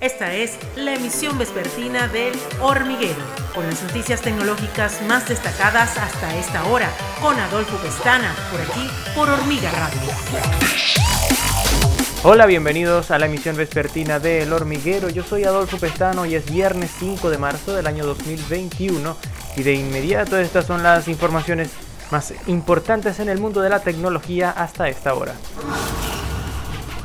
Esta es la emisión vespertina del Hormiguero, con las noticias tecnológicas más destacadas hasta esta hora, con Adolfo Pestana, por aquí, por Hormiga Radio. Hola, bienvenidos a la emisión vespertina de El Hormiguero. Yo soy Adolfo Pestano y es viernes 5 de marzo del año 2021 y de inmediato estas son las informaciones más importantes en el mundo de la tecnología hasta esta hora.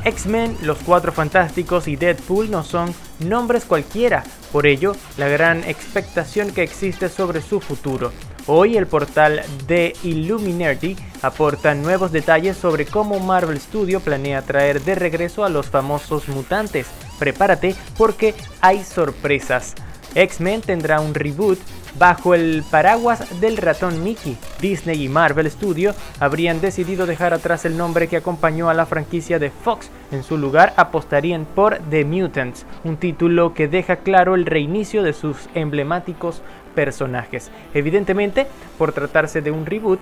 X-Men, Los Cuatro Fantásticos y Deadpool no son nombres cualquiera, por ello la gran expectación que existe sobre su futuro. Hoy el portal de Illuminati aporta nuevos detalles sobre cómo Marvel Studio planea traer de regreso a los famosos mutantes. Prepárate porque hay sorpresas. X-Men tendrá un reboot bajo el paraguas del ratón Mickey. Disney y Marvel Studio habrían decidido dejar atrás el nombre que acompañó a la franquicia de Fox. En su lugar apostarían por The Mutants, un título que deja claro el reinicio de sus emblemáticos personajes. Evidentemente, por tratarse de un reboot,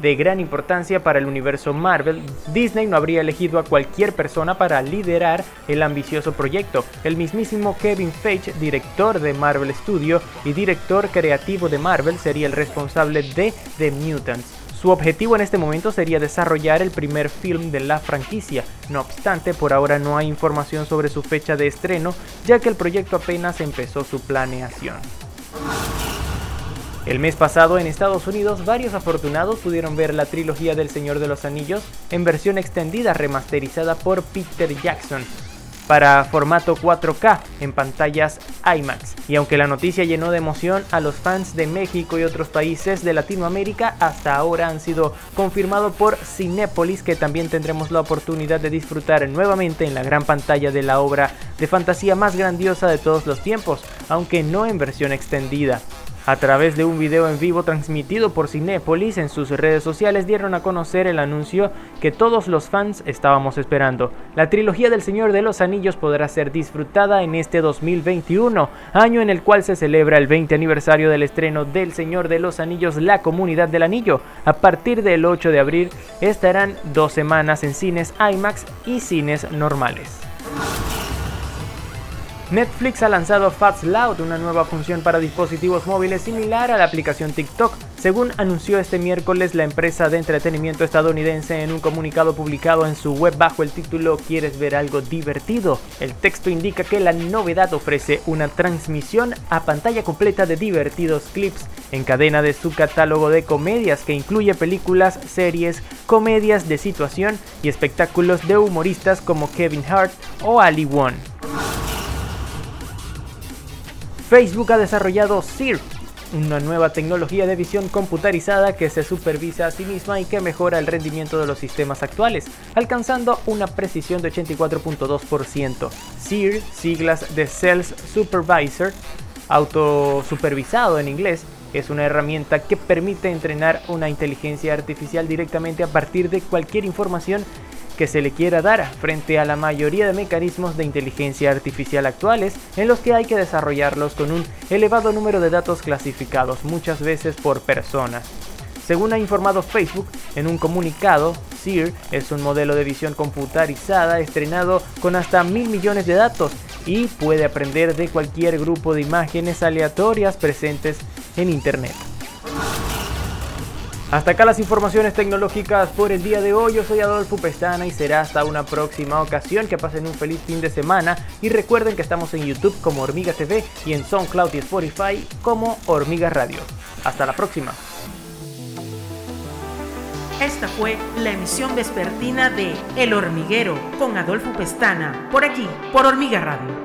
de gran importancia para el universo Marvel, Disney no habría elegido a cualquier persona para liderar el ambicioso proyecto. El mismísimo Kevin Feige, director de Marvel Studio y director creativo de Marvel, sería el responsable de The Mutants. Su objetivo en este momento sería desarrollar el primer film de la franquicia. No obstante, por ahora no hay información sobre su fecha de estreno, ya que el proyecto apenas empezó su planeación. El mes pasado en Estados Unidos varios afortunados pudieron ver la trilogía del Señor de los Anillos en versión extendida remasterizada por Peter Jackson para formato 4K en pantallas IMAX. Y aunque la noticia llenó de emoción a los fans de México y otros países de Latinoamérica, hasta ahora han sido confirmados por Cinépolis que también tendremos la oportunidad de disfrutar nuevamente en la gran pantalla de la obra de fantasía más grandiosa de todos los tiempos, aunque no en versión extendida. A través de un video en vivo transmitido por Cinepolis en sus redes sociales dieron a conocer el anuncio que todos los fans estábamos esperando. La trilogía del Señor de los Anillos podrá ser disfrutada en este 2021, año en el cual se celebra el 20 aniversario del estreno del Señor de los Anillos, La Comunidad del Anillo. A partir del 8 de abril estarán dos semanas en cines IMAX y cines normales. Netflix ha lanzado Fast Loud, una nueva función para dispositivos móviles similar a la aplicación TikTok, según anunció este miércoles la empresa de entretenimiento estadounidense en un comunicado publicado en su web bajo el título ¿Quieres ver algo divertido? El texto indica que la novedad ofrece una transmisión a pantalla completa de divertidos clips en cadena de su catálogo de comedias que incluye películas, series, comedias de situación y espectáculos de humoristas como Kevin Hart o Ali Wong. Facebook ha desarrollado SIR, una nueva tecnología de visión computarizada que se supervisa a sí misma y que mejora el rendimiento de los sistemas actuales, alcanzando una precisión de 84.2%. SIR, siglas de Sales Supervisor, autosupervisado en inglés, es una herramienta que permite entrenar una inteligencia artificial directamente a partir de cualquier información que se le quiera dar frente a la mayoría de mecanismos de inteligencia artificial actuales en los que hay que desarrollarlos con un elevado número de datos clasificados, muchas veces por persona. Según ha informado Facebook en un comunicado, SEER es un modelo de visión computarizada estrenado con hasta mil millones de datos y puede aprender de cualquier grupo de imágenes aleatorias presentes en Internet. Hasta acá las informaciones tecnológicas por el día de hoy. Yo soy Adolfo Pestana y será hasta una próxima ocasión. Que pasen un feliz fin de semana y recuerden que estamos en YouTube como Hormiga TV y en SoundCloud y Spotify como Hormiga Radio. Hasta la próxima. Esta fue la emisión vespertina de El Hormiguero con Adolfo Pestana, por aquí, por Hormiga Radio.